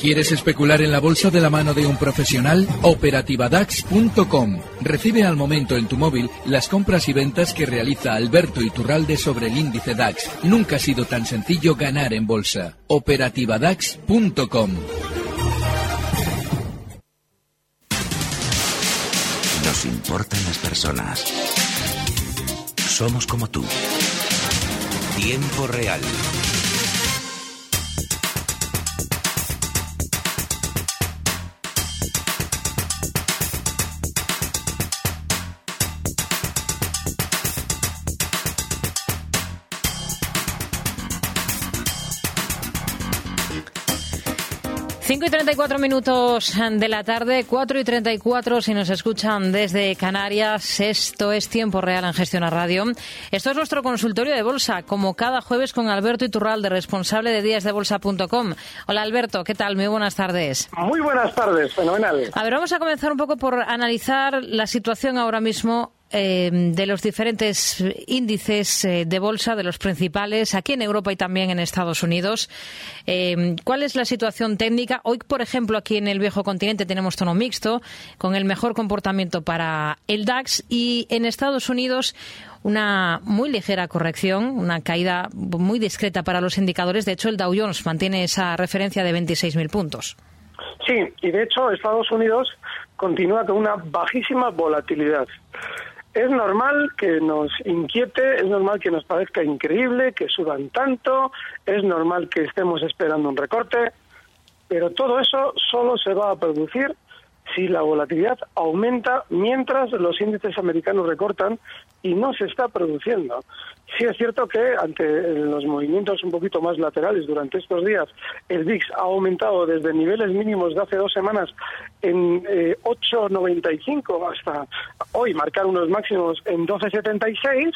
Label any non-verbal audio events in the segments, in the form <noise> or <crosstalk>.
¿Quieres especular en la bolsa de la mano de un profesional? Operativadax.com. Recibe al momento en tu móvil las compras y ventas que realiza Alberto Iturralde sobre el índice DAX. Nunca ha sido tan sencillo ganar en bolsa. Operativadax.com. Nos importan las personas. Somos como tú. Tiempo real. Cinco y 34 minutos de la tarde, 4 y 34 si nos escuchan desde Canarias. Esto es Tiempo Real en Gestión a Radio. Esto es nuestro consultorio de bolsa, como cada jueves con Alberto Iturralde, responsable de díasdebolsa.com. Hola Alberto, ¿qué tal? Muy buenas tardes. Muy buenas tardes, fenomenal. A ver, vamos a comenzar un poco por analizar la situación ahora mismo eh, de los diferentes índices eh, de bolsa, de los principales, aquí en Europa y también en Estados Unidos. Eh, ¿Cuál es la situación técnica? Hoy, por ejemplo, aquí en el viejo continente tenemos tono mixto, con el mejor comportamiento para el DAX y en Estados Unidos una muy ligera corrección, una caída muy discreta para los indicadores. De hecho, el Dow Jones mantiene esa referencia de 26.000 puntos. Sí, y de hecho Estados Unidos continúa con una bajísima volatilidad. Es normal que nos inquiete, es normal que nos parezca increíble que suban tanto, es normal que estemos esperando un recorte, pero todo eso solo se va a producir si la volatilidad aumenta mientras los índices americanos recortan y no se está produciendo. Sí es cierto que ante los movimientos un poquito más laterales durante estos días, el VIX ha aumentado desde niveles mínimos de hace dos semanas en eh, 8,95 hasta hoy marcar unos máximos en 12,76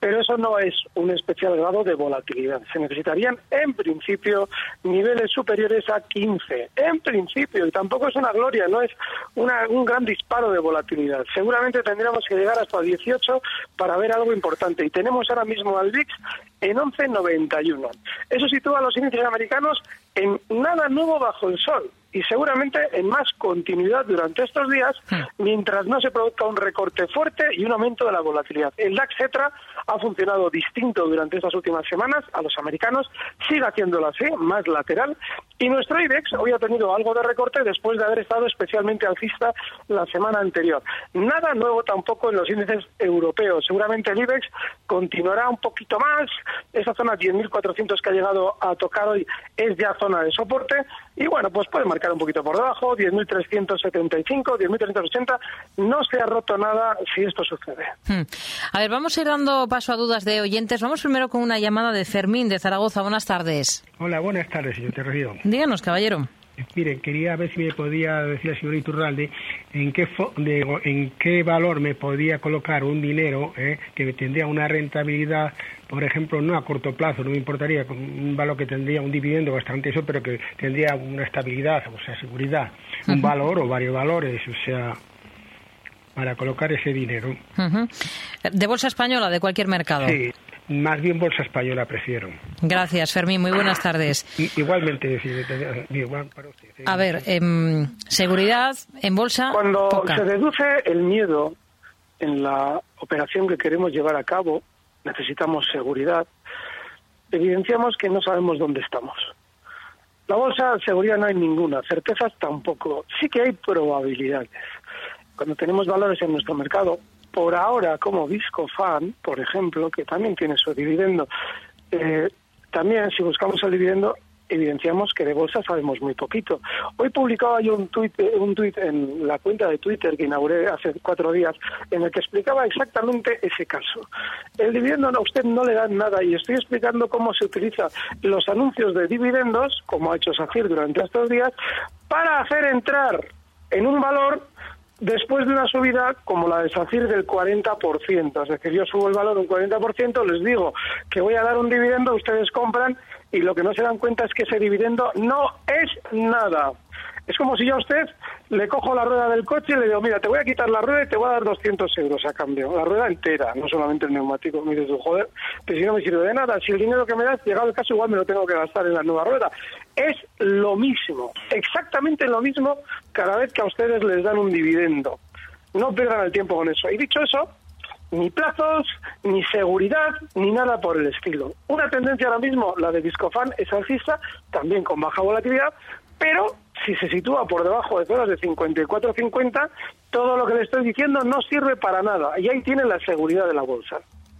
pero eso no es un especial grado de volatilidad. Se necesitarían, en principio, niveles superiores a 15. En principio, y tampoco es una gloria, no es una, un gran disparo de volatilidad. Seguramente tendríamos que llegar hasta 18 para ver algo importante. Y tenemos ahora mismo al VIX en 11,91. Eso sitúa a los índices americanos en nada nuevo bajo el sol y seguramente en más continuidad durante estos días mientras no se produzca un recorte fuerte y un aumento de la volatilidad. El DAX Cetra ha funcionado distinto durante estas últimas semanas a los americanos, sigue haciéndolo así, más lateral, y nuestro IBEX hoy ha tenido algo de recorte después de haber estado especialmente alcista la semana anterior. Nada nuevo tampoco en los índices europeos. Seguramente el IBEX continuará un poquito más. Esa zona 10.400 que ha llegado a tocar hoy es ya zona de soporte. Y bueno, pues puede marcar un poquito por debajo, 10.375, 10.380. No se ha roto nada si esto sucede. Hmm. A ver, vamos a ir dando paso a dudas de oyentes. Vamos primero con una llamada de Fermín de Zaragoza. Buenas tardes. Hola, buenas tardes, señor Terrerío. Díganos, caballero. Miren, quería ver si me podía decir al señor Iturralde en qué, de, en qué valor me podía colocar un dinero eh, que tendría una rentabilidad, por ejemplo, no a corto plazo, no me importaría, un valor que tendría un dividendo bastante eso, pero que tendría una estabilidad, o sea, seguridad, un uh -huh. valor o varios valores, o sea, para colocar ese dinero. Uh -huh. ¿De bolsa española, de cualquier mercado? Sí. Más bien bolsa española prefiero. Gracias, Fermín. Muy buenas tardes. Igualmente, igual para usted. A ver, eh, seguridad en bolsa. Cuando poca. se reduce el miedo en la operación que queremos llevar a cabo, necesitamos seguridad. Evidenciamos que no sabemos dónde estamos. La bolsa, seguridad no hay ninguna, certezas tampoco. Sí que hay probabilidades. Cuando tenemos valores en nuestro mercado, por ahora como Viscofan, por ejemplo, que también tiene su dividendo, eh, también si buscamos el dividendo evidenciamos que de bolsa sabemos muy poquito. Hoy publicaba yo un tuit, un tuit en la cuenta de Twitter que inauguré hace cuatro días en el que explicaba exactamente ese caso. El dividendo a usted no le da nada y estoy explicando cómo se utilizan los anuncios de dividendos, como ha hecho Safir durante estos días, para hacer entrar en un valor después de una subida como la de SACIR del 40%, es decir, yo subo el valor un 40%, les digo que voy a dar un dividendo, ustedes compran y lo que no se dan cuenta es que ese dividendo no es nada. Es como si yo a usted le cojo la rueda del coche y le digo, mira, te voy a quitar la rueda y te voy a dar 200 euros a cambio. La rueda entera, no solamente el neumático. Me dices, joder, que si no me sirve de nada, si el dinero que me das, llegado el caso, igual me lo tengo que gastar en la nueva rueda. Es lo mismo, exactamente lo mismo cada vez que a ustedes les dan un dividendo. No pierdan el tiempo con eso. Y dicho eso, ni plazos, ni seguridad, ni nada por el estilo. Una tendencia ahora mismo, la de Discofan, es alcista, también con baja volatilidad, pero si se sitúa por debajo de zonas de 54-50, todo lo que le estoy diciendo no sirve para nada. Y ahí tiene la seguridad de la bolsa.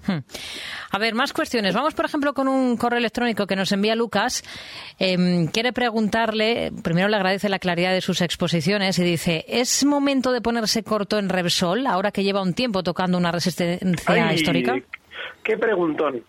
Hmm. A ver, más cuestiones. Vamos, por ejemplo, con un correo electrónico que nos envía Lucas. Em, quiere preguntarle, primero le agradece la claridad de sus exposiciones y dice, ¿es momento de ponerse corto en Repsol ahora que lleva un tiempo tocando una resistencia Ay, histórica? Qué preguntón.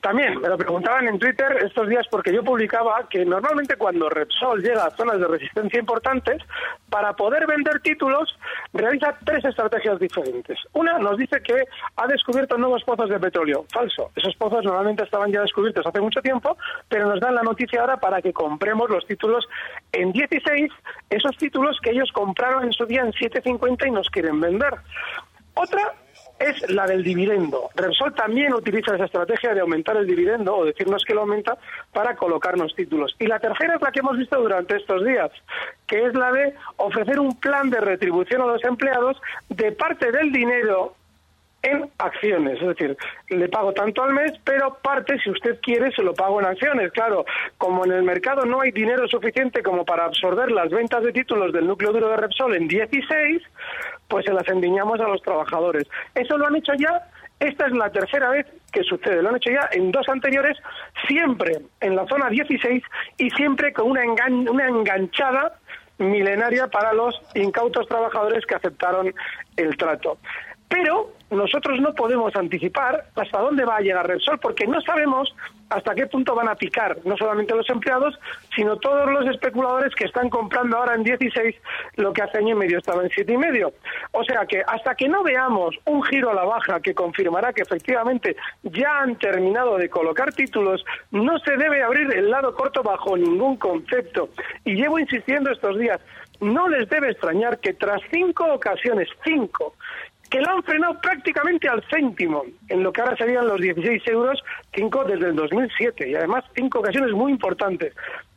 También me lo preguntaban en Twitter estos días porque yo publicaba que normalmente cuando Repsol llega a zonas de resistencia importantes, para poder vender títulos realiza tres estrategias diferentes. Una nos dice que ha descubierto nuevos pozos de petróleo. Falso. Esos pozos normalmente estaban ya descubiertos hace mucho tiempo, pero nos dan la noticia ahora para que compremos los títulos en 16, esos títulos que ellos compraron en su día en 7.50 y nos quieren vender. Otra es la del dividendo. Repsol también utiliza esa estrategia de aumentar el dividendo o decirnos que lo aumenta para colocarnos títulos. Y la tercera es la que hemos visto durante estos días, que es la de ofrecer un plan de retribución a los empleados de parte del dinero en acciones, es decir, le pago tanto al mes, pero parte, si usted quiere, se lo pago en acciones. Claro, como en el mercado no hay dinero suficiente como para absorber las ventas de títulos del núcleo duro de Repsol en 16, pues se las endiñamos a los trabajadores. Eso lo han hecho ya, esta es la tercera vez que sucede, lo han hecho ya en dos anteriores, siempre en la zona 16 y siempre con una, engan- una enganchada milenaria para los incautos trabajadores que aceptaron el trato. Pero nosotros no podemos anticipar hasta dónde va a llegar Repsol porque no sabemos hasta qué punto van a picar no solamente los empleados, sino todos los especuladores que están comprando ahora en 16 lo que hace año y medio estaba en siete y medio. O sea que hasta que no veamos un giro a la baja que confirmará que efectivamente ya han terminado de colocar títulos, no se debe abrir el lado corto bajo ningún concepto. Y llevo insistiendo estos días, no les debe extrañar que tras cinco ocasiones, cinco, que lo han frenado prácticamente al céntimo, en lo que ahora serían los 16 euros, cinco desde el 2007, y además cinco ocasiones muy importantes.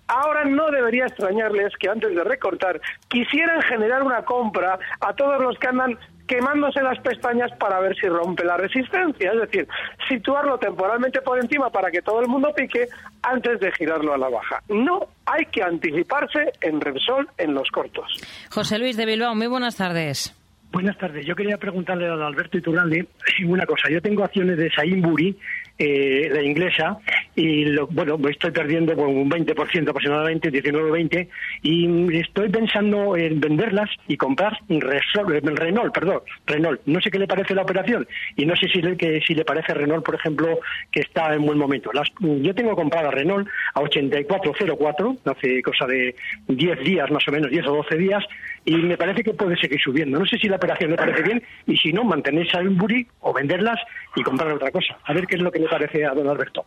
Ahora no debería extrañarles que antes de recortar quisieran generar una compra a todos los que andan quemándose las pestañas para ver si rompe la resistencia, es decir, situarlo temporalmente por encima para que todo el mundo pique antes de girarlo a la baja. No hay que anticiparse en Repsol en los cortos. José Luis de Bilbao, muy buenas tardes. Buenas tardes. Yo quería preguntarle a Alberto Iturralde una cosa. Yo tengo acciones de Sainsbury, eh, la inglesa, y lo- bueno, estoy perdiendo por un 20% aproximadamente, 19-20, y estoy pensando en venderlas y comprar Renault, perdón, Renault. No sé qué le parece la operación y no sé si le, que, si le parece Renault, por ejemplo, que está en buen momento. Las- yo tengo comprada Renault a 84.04, hace cosa de 10 días más o menos, 10 o 12 días, y me parece que puede seguir subiendo. No sé si la operación le parece bien y si no, mantener Sainsbury o venderlas y comprar otra cosa. A ver qué es lo que le parece a don Alberto.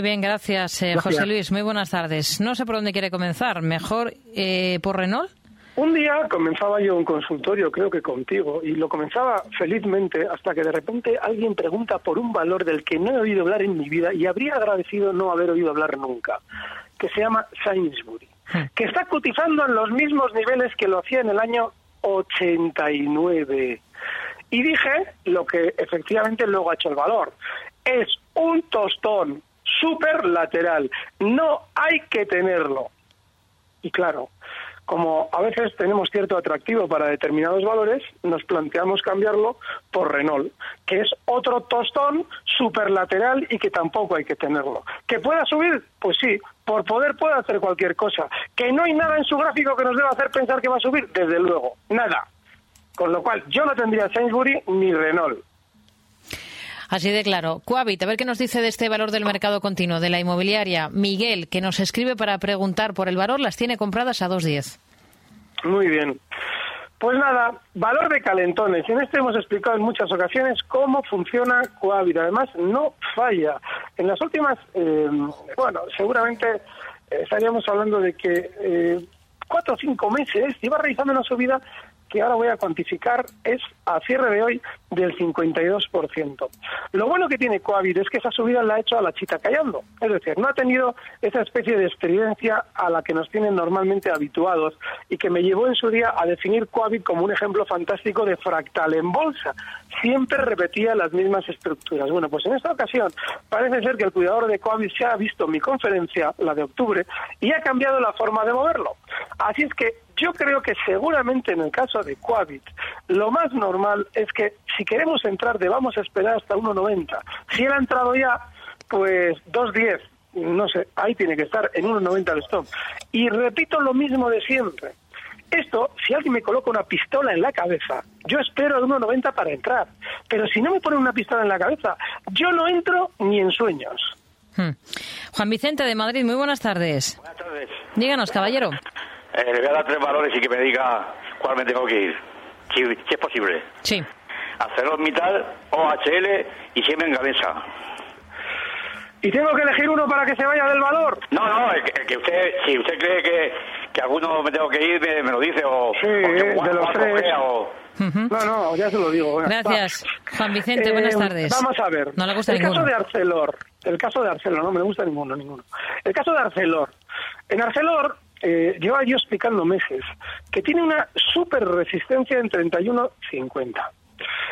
Bien, gracias, eh, Gracias. José Luis. Muy buenas tardes. No sé por dónde quiere comenzar. ¿Mejor eh, por Renault? Un día comenzaba yo un consultorio, creo que contigo, y lo comenzaba felizmente hasta que de repente alguien pregunta por un valor del que no he oído hablar en mi vida y habría agradecido no haber oído hablar nunca, que se llama Sainsbury, que está cotizando en los mismos niveles que lo hacía en el año 89. Y dije lo que efectivamente luego ha hecho el valor. Es un tostón súper lateral. No hay que tenerlo. Y claro, como a veces tenemos cierto atractivo para determinados valores, nos planteamos cambiarlo por Renault, que es otro tostón superlateral y que tampoco hay que tenerlo. ¿Que pueda subir? Pues sí, por poder puede hacer cualquier cosa. ¿Que no hay nada en su gráfico que nos deba hacer pensar que va a subir? Desde luego, nada. Con lo cual, yo no tendría Sainsbury ni Renault. Así de claro. Coavit, a ver qué nos dice de este valor del mercado continuo, de la inmobiliaria. Miguel, que nos escribe para preguntar por el valor, las tiene compradas a 2.10. Muy bien. Pues nada, valor de calentones. En este hemos explicado en muchas ocasiones cómo funciona Coavit. Además, no falla. En las últimas, eh, bueno, seguramente estaríamos hablando de que eh, cuatro o cinco meses iba realizando una subida que ahora voy a cuantificar es a cierre de hoy del 52%. Lo bueno que tiene Coavit es que esa subida la ha hecho a la chita callando, es decir, no ha tenido esa especie de estridencia a la que nos tienen normalmente habituados y que me llevó en su día a definir Coavit como un ejemplo fantástico de fractal en bolsa. Siempre repetía las mismas estructuras. Bueno, pues en esta ocasión parece ser que el cuidador de Coavit se ha visto mi conferencia, la de octubre, y ha cambiado la forma de moverlo. Así es que yo creo que seguramente en el caso de Coavit, lo más normal es que si queremos entrar debamos esperar hasta 1,90. Si él ha entrado ya, pues 2,10. No sé, ahí tiene que estar en 1,90 el stop. Y repito lo mismo de siempre. Esto, si alguien me coloca una pistola en la cabeza, yo espero el 1,90 para entrar. Pero si no me ponen una pistola en la cabeza, yo no entro ni en sueños. Hmm. Juan Vicente de Madrid, muy buenas tardes. Buenas tardes. Díganos, caballero. Eh, le voy a dar tres valores y que me diga cuál me tengo que ir. Si, si es posible. Sí. ArcelorMittal, OHL y Siemens Gamesa. ¿Y tengo que elegir uno para que se vaya del valor? No, no, el que, el que usted, si usted cree que, que alguno me tengo que ir, me, me lo dice o, Sí, o que eh, de los tres. o... No, no, ya se lo digo. Gracias. va. Juan Vicente, Eh, buenas tardes. Vamos a ver. No le gusta el ninguno. caso de Arcelor. El caso de Arcelor, no me gusta ninguno, ninguno. El caso de Arcelor. En Arcelor, eh, lleva yo explicando meses que tiene una super resistencia en 31.50.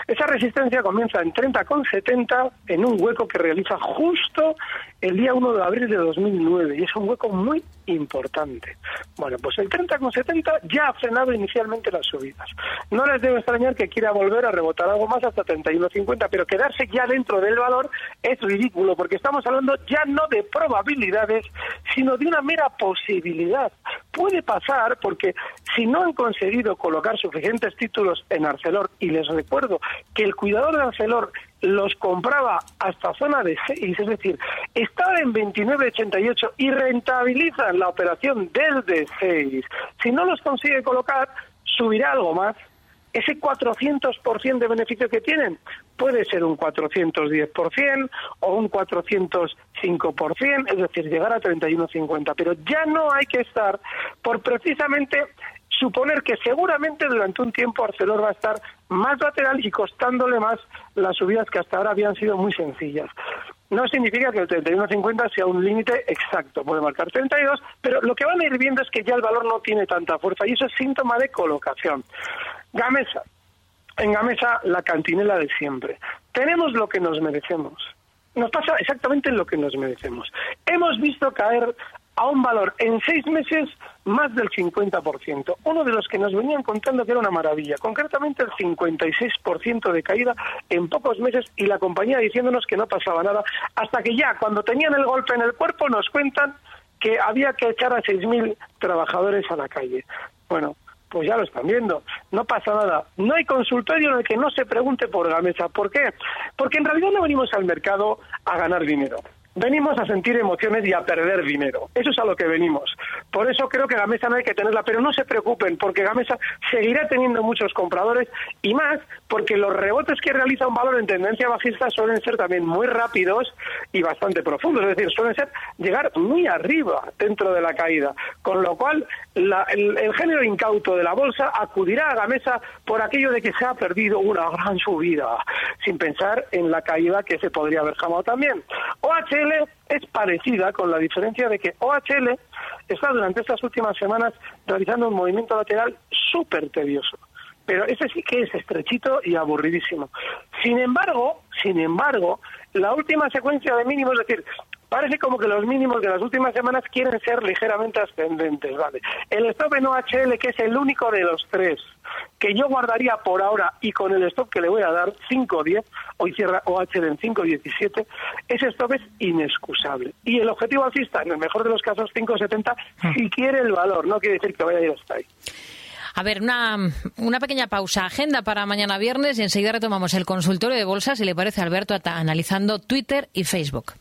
Esa resistencia comienza en 30,70 en un hueco que realiza justo el día 1 de abril de 2009 y es un hueco muy importante. Bueno, pues el 30,70 ya ha frenado inicialmente las subidas. No les debe extrañar que quiera volver a rebotar algo más hasta 31,50, pero quedarse ya dentro del valor es ridículo porque estamos hablando ya no de probabilidades, sino de una mera posibilidad. Puede pasar porque si no han conseguido colocar suficientes títulos en Arcelor, y les recuerdo que el cuidador de Arcelor los compraba hasta zona de 6, es decir, estaba en 29,88 y rentabilizan la operación desde 6. Si no los consigue colocar, subirá algo más. Ese 400% de beneficio que tienen puede ser un 410% o un 405%, es decir, llegar a 31,50. Pero ya no hay que estar por precisamente suponer que seguramente durante un tiempo Arcelor va a estar más lateral y costándole más las subidas que hasta ahora habían sido muy sencillas. No significa que el 31.50 sea un límite exacto, puede marcar 32, pero lo que van a ir viendo es que ya el valor no tiene tanta fuerza y eso es síntoma de colocación. Gamesa, en Gamesa la cantinela de siempre. Tenemos lo que nos merecemos. Nos pasa exactamente lo que nos merecemos. Hemos visto caer a un valor en seis meses más del 50%. Uno de los que nos venían contando que era una maravilla, concretamente el 56% de caída en pocos meses y la compañía diciéndonos que no pasaba nada, hasta que ya cuando tenían el golpe en el cuerpo nos cuentan que había que echar a 6.000 trabajadores a la calle. Bueno, pues ya lo están viendo, no pasa nada. No hay consultorio en el que no se pregunte por Gamesa. ¿Por qué? Porque en realidad no venimos al mercado a ganar dinero. Venimos a sentir emociones y a perder dinero. Eso es a lo que venimos. Por eso creo que Gamesa no hay que tenerla, pero no se preocupen, porque Gamesa seguirá teniendo muchos compradores y más porque los rebotes que realiza un valor en tendencia bajista suelen ser también muy rápidos y bastante profundos, es decir, suelen ser llegar muy arriba dentro de la caída, con lo cual la- el, el género incauto de la bolsa acudirá a Gamesa por aquello de que se ha perdido una gran subida, sin pensar en la caída que se podría haber jamado también. OHL es parecida con la diferencia de que OHL está durante estas últimas semanas realizando un movimiento lateral súper tedioso. Pero ese sí que es estrechito y aburridísimo. Sin embargo, sin embargo, la última secuencia de mínimos, es decir, parece como que los mínimos de las últimas semanas quieren ser ligeramente ascendentes, ¿vale? El stop en OHL, que es el único de los tres, que yo guardaría por ahora y con el stop que le voy a dar, 5.10, hoy cierra OHL en 5.17, ese stop es inexcusable. Y el objetivo alcista, en el mejor de los casos, 5.70, si quiere el valor, no quiere decir que vaya a ir hasta ahí. A ver, una, una pequeña pausa. Agenda para mañana viernes y enseguida retomamos el consultorio de bolsa, si le parece, Alberto, analizando Twitter y Facebook.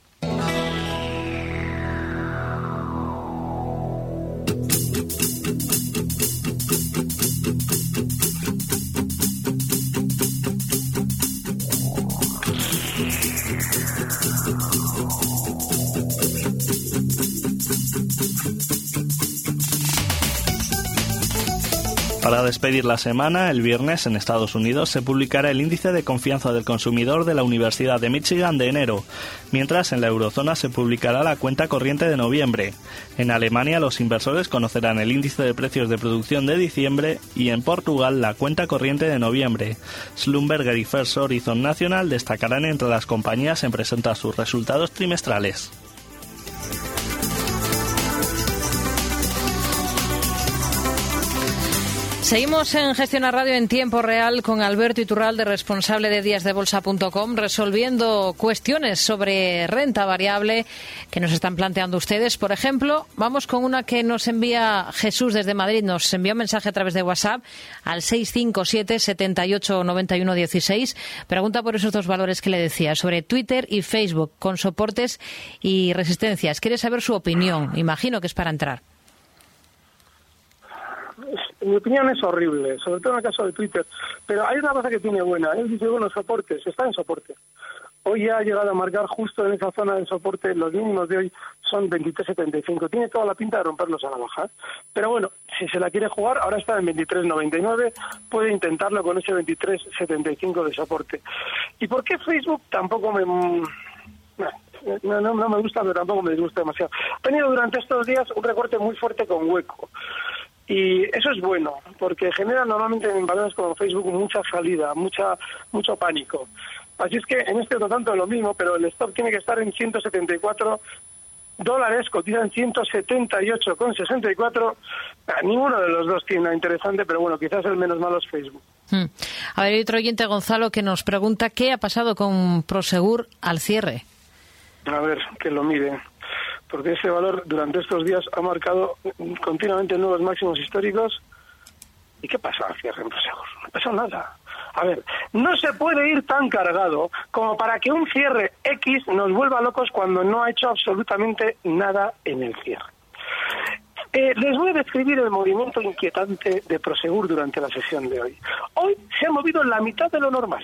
Para despedir la semana, el viernes en Estados Unidos se publicará el índice de confianza del consumidor de la Universidad de Michigan de enero, mientras en la eurozona se publicará la cuenta corriente de noviembre. En Alemania los inversores conocerán el índice de precios de producción de diciembre y en Portugal la cuenta corriente de noviembre. Slumberger y First Horizon National destacarán entre las compañías en presentar sus resultados trimestrales. Seguimos en Gestión a Radio en tiempo real con Alberto Iturralde, responsable de díasdebolsa.com, resolviendo cuestiones sobre renta variable que nos están planteando ustedes. Por ejemplo, vamos con una que nos envía Jesús desde Madrid. Nos envió un mensaje a través de WhatsApp al 657 78 91 16. Pregunta por esos dos valores que le decía sobre Twitter y Facebook con soportes y resistencias. Quiere saber su opinión. Imagino que es para entrar mi opinión es horrible, sobre todo en el caso de Twitter. Pero hay una cosa que tiene buena. Él dice, bueno, soportes, está en soporte. Hoy ya ha llegado a marcar justo en esa zona de soporte, los mínimos de hoy son 23.75. Tiene toda la pinta de romperlos a la baja. Pero bueno, si se la quiere jugar, ahora está en 23.99, puede intentarlo con ese 23.75 de soporte. ¿Y por qué Facebook tampoco me... Mm, no, no, no me gusta, pero tampoco me disgusta demasiado. Ha tenido durante estos días un recorte muy fuerte con hueco. Y eso es bueno, porque genera normalmente en valores como Facebook mucha salida, mucha mucho pánico. Así es que en este otro tanto es lo mismo, pero el stop tiene que estar en 174 dólares, cotiza en 178,64. Ninguno de los dos tiene nada interesante, pero bueno, quizás el menos malo es Facebook. Hmm. A ver, hay otro oyente, Gonzalo, que nos pregunta qué ha pasado con Prosegur al cierre. A ver, que lo mire porque ese valor durante estos días ha marcado continuamente nuevos máximos históricos. ¿Y qué pasa al cierre en No pasa nada. A ver, no se puede ir tan cargado como para que un cierre X nos vuelva locos cuando no ha hecho absolutamente nada en el cierre. Eh, les voy a describir el movimiento inquietante de Prosegur durante la sesión de hoy. Hoy se ha movido la mitad de lo normal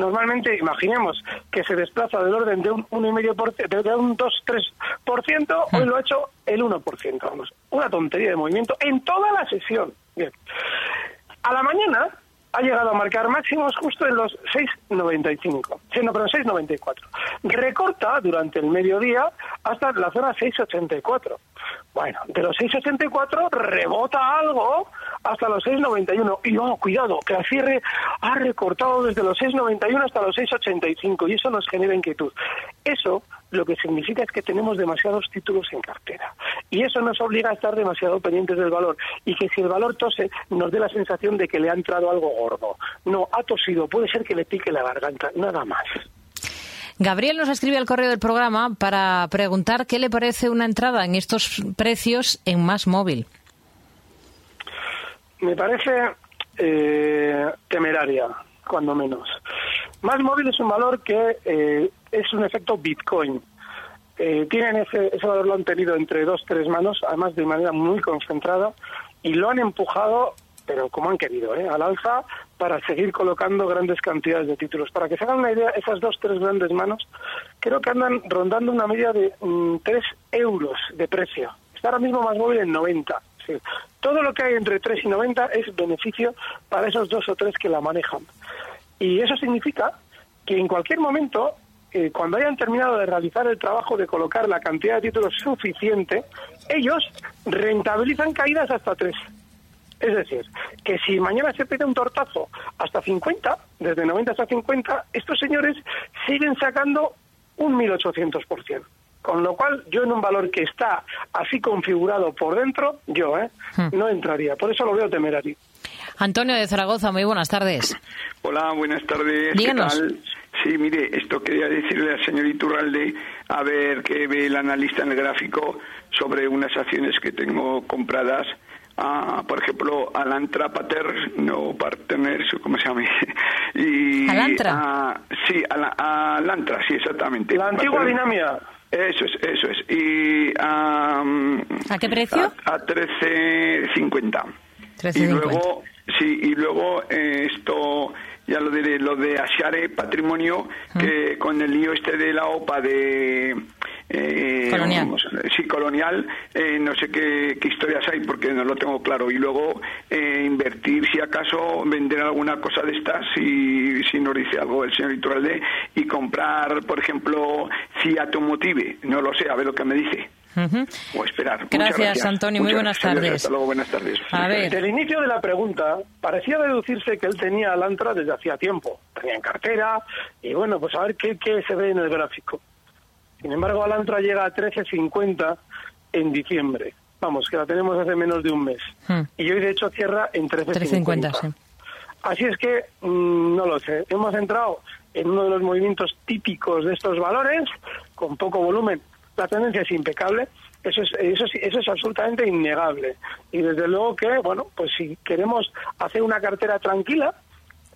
normalmente imaginemos que se desplaza del orden de un 1,5%, de un 2-3%, hoy lo ha hecho el 1%, vamos. Una tontería de movimiento en toda la sesión. Bien. A la mañana ha llegado a marcar máximos justo en los 6,95, no, pero 6,94. Recorta durante el mediodía hasta la zona 6,84. Bueno, de los 6,84 rebota algo hasta los 6,91. Y oh, cuidado, que la cierre ha recortado desde los 6,91 hasta los 6,85 y eso nos genera inquietud. Eso lo que significa es que tenemos demasiados títulos en cartera. Y eso nos obliga a estar demasiado pendientes del valor. Y que si el valor tose, nos dé la sensación de que le ha entrado algo gordo. No, ha tosido, puede ser que le pique la garganta, nada más. Gabriel nos escribe al correo del programa para preguntar qué le parece una entrada en estos precios en más móvil. Me parece eh, temeraria, cuando menos. Más móvil es un valor que eh, es un efecto Bitcoin. Eh, tienen ese, ese valor, lo han tenido entre dos, tres manos, además de manera muy concentrada, y lo han empujado, pero como han querido, ¿eh? al alza, para seguir colocando grandes cantidades de títulos. Para que se hagan una idea, esas dos, tres grandes manos, creo que andan rondando una media de mm, tres 3 euros de precio. Está ahora mismo más móvil en 90. Todo lo que hay entre 3 y 90 es beneficio para esos dos o tres que la manejan. Y eso significa que en cualquier momento, eh, cuando hayan terminado de realizar el trabajo de colocar la cantidad de títulos suficiente, ellos rentabilizan caídas hasta tres. Es decir, que si mañana se pide un tortazo hasta 50, desde 90 hasta 50, estos señores siguen sacando un 1800%. Con lo cual, yo en un valor que está así configurado por dentro, yo ¿eh? Hmm. no entraría. Por eso lo veo temerario. Antonio de Zaragoza, muy buenas tardes. Hola, buenas tardes. ¿Qué tal? Sí, mire, esto quería decirle al señor Iturralde a ver qué ve el analista en el gráfico sobre unas acciones que tengo compradas. por ejemplo, Alantra Pater, no Partners, ¿cómo se llama? <laughs> y, ¿Alantra? sí, Alantra, sí, exactamente. La antigua Dinamia. Eso es, eso es. Y, ¿A qué precio? A, a 13.50. Y luego, sí, y luego eh, esto, ya lo diré, lo de Asiare Patrimonio, que con el lío este de la OPA de Eh, colonial. sí, colonial, eh, no sé qué, historias hay porque no lo tengo claro. Y luego eh, invertir, si acaso, vender alguna cosa de estas, si, si nos dice algo el señor Iturralde, y comprar, por ejemplo, Fiat Motive, no lo sé, a ver lo que me dice. O esperar. Gracias, Antonio. Muy buenas tardes. Hasta luego, buenas tardes. A ver. Desde el inicio de la pregunta, parecía deducirse que él tenía Alantra desde hacía tiempo. Tenía en cartera, y bueno, pues a ver qué, qué se ve en el gráfico. Sin embargo, Alantra llega a 13.50 en diciembre. Vamos, que la tenemos hace menos de un mes. Hmm. Y hoy, de hecho, cierra en 13.50. 350, sí. Así es que, mm, no lo sé, hemos entrado en uno de los movimientos típicos de estos valores, con poco volumen. La tendencia es impecable, eso es, eso, es- eso es absolutamente innegable. Y desde luego que, bueno, pues si queremos hacer una cartera tranquila,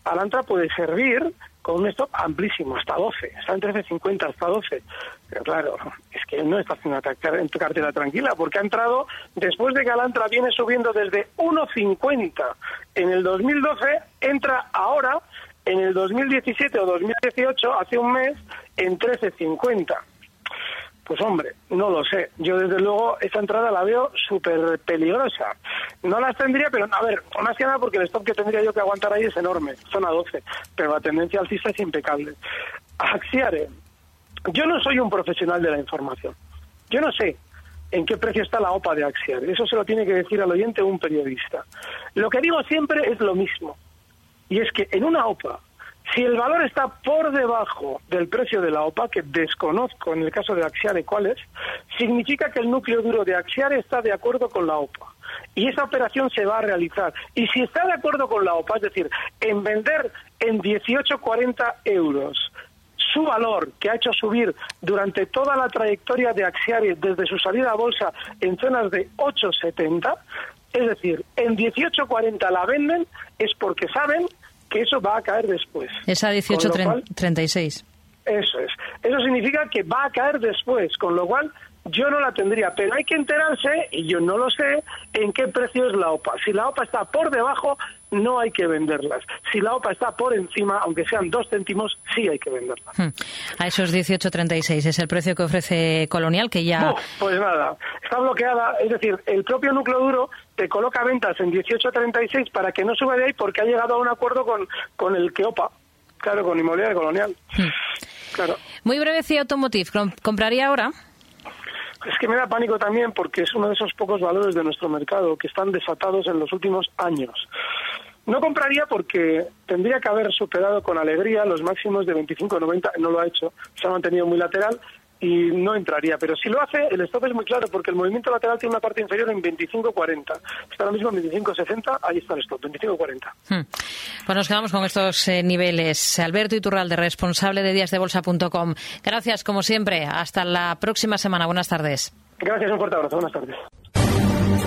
Alantra puede servir con un stop amplísimo, hasta 12, está en 13.50 hasta 12. Pero claro, es que no está haciendo en tu cartera tranquila, porque ha entrado después de que Alantra viene subiendo desde 1.50 en el 2012, entra ahora en el 2017 o 2018, hace un mes, en 13.50. Pues hombre, no lo sé. Yo desde luego esa entrada la veo súper peligrosa. No las tendría, pero a ver, más que nada porque el stop que tendría yo que aguantar ahí es enorme, zona 12, pero la tendencia alcista es impecable. Axiare, yo no soy un profesional de la información. Yo no sé en qué precio está la OPA de Axiare. Eso se lo tiene que decir al oyente un periodista. Lo que digo siempre es lo mismo. Y es que en una OPA, si el valor está por debajo del precio de la OPA, que desconozco en el caso de Axiare cuál es, significa que el núcleo duro de Axiare está de acuerdo con la OPA. Y esa operación se va a realizar. Y si está de acuerdo con la OPA, es decir, en vender en 18,40 euros su valor que ha hecho subir durante toda la trayectoria de Axiare desde su salida a bolsa en zonas de 8,70, es decir, en 18,40 la venden, es porque saben que eso va a caer después. Esa Con lo cual, 1836. eso es. Eso significa que va a caer después, con lo cual yo no la tendría, pero hay que enterarse, y yo no lo sé, en qué precio es la OPA. Si la OPA está por debajo, no hay que venderlas. Si la OPA está por encima, aunque sean dos céntimos, sí hay que venderlas. Hmm. A esos 1836 es el precio que ofrece Colonial, que ya... Pues nada, está bloqueada, es decir, el propio núcleo duro te coloca ventas en 18.36 para que no suba de ahí porque ha llegado a un acuerdo con, con el que OPA, claro, con Inmobiliaria Colonial. Claro. Muy breve, CIA Automotive. ¿Com- ¿Compraría ahora? Es que me da pánico también porque es uno de esos pocos valores de nuestro mercado que están desatados en los últimos años. No compraría porque tendría que haber superado con alegría los máximos de 25,90, no lo ha hecho, se ha mantenido muy lateral y no entraría. Pero si lo hace, el stop es muy claro porque el movimiento lateral tiene una parte inferior en 25,40. Está ahora mismo en 25,60, ahí está el stop, 25,40. Hmm. Pues nos quedamos con estos eh, niveles. Alberto Iturralde, responsable de díasdebolsa.com. Gracias, como siempre. Hasta la próxima semana. Buenas tardes. Gracias, un fuerte abrazo, buenas tardes.